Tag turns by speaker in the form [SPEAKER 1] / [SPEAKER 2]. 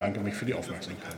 [SPEAKER 1] danke mich für die Aufmerksamkeit.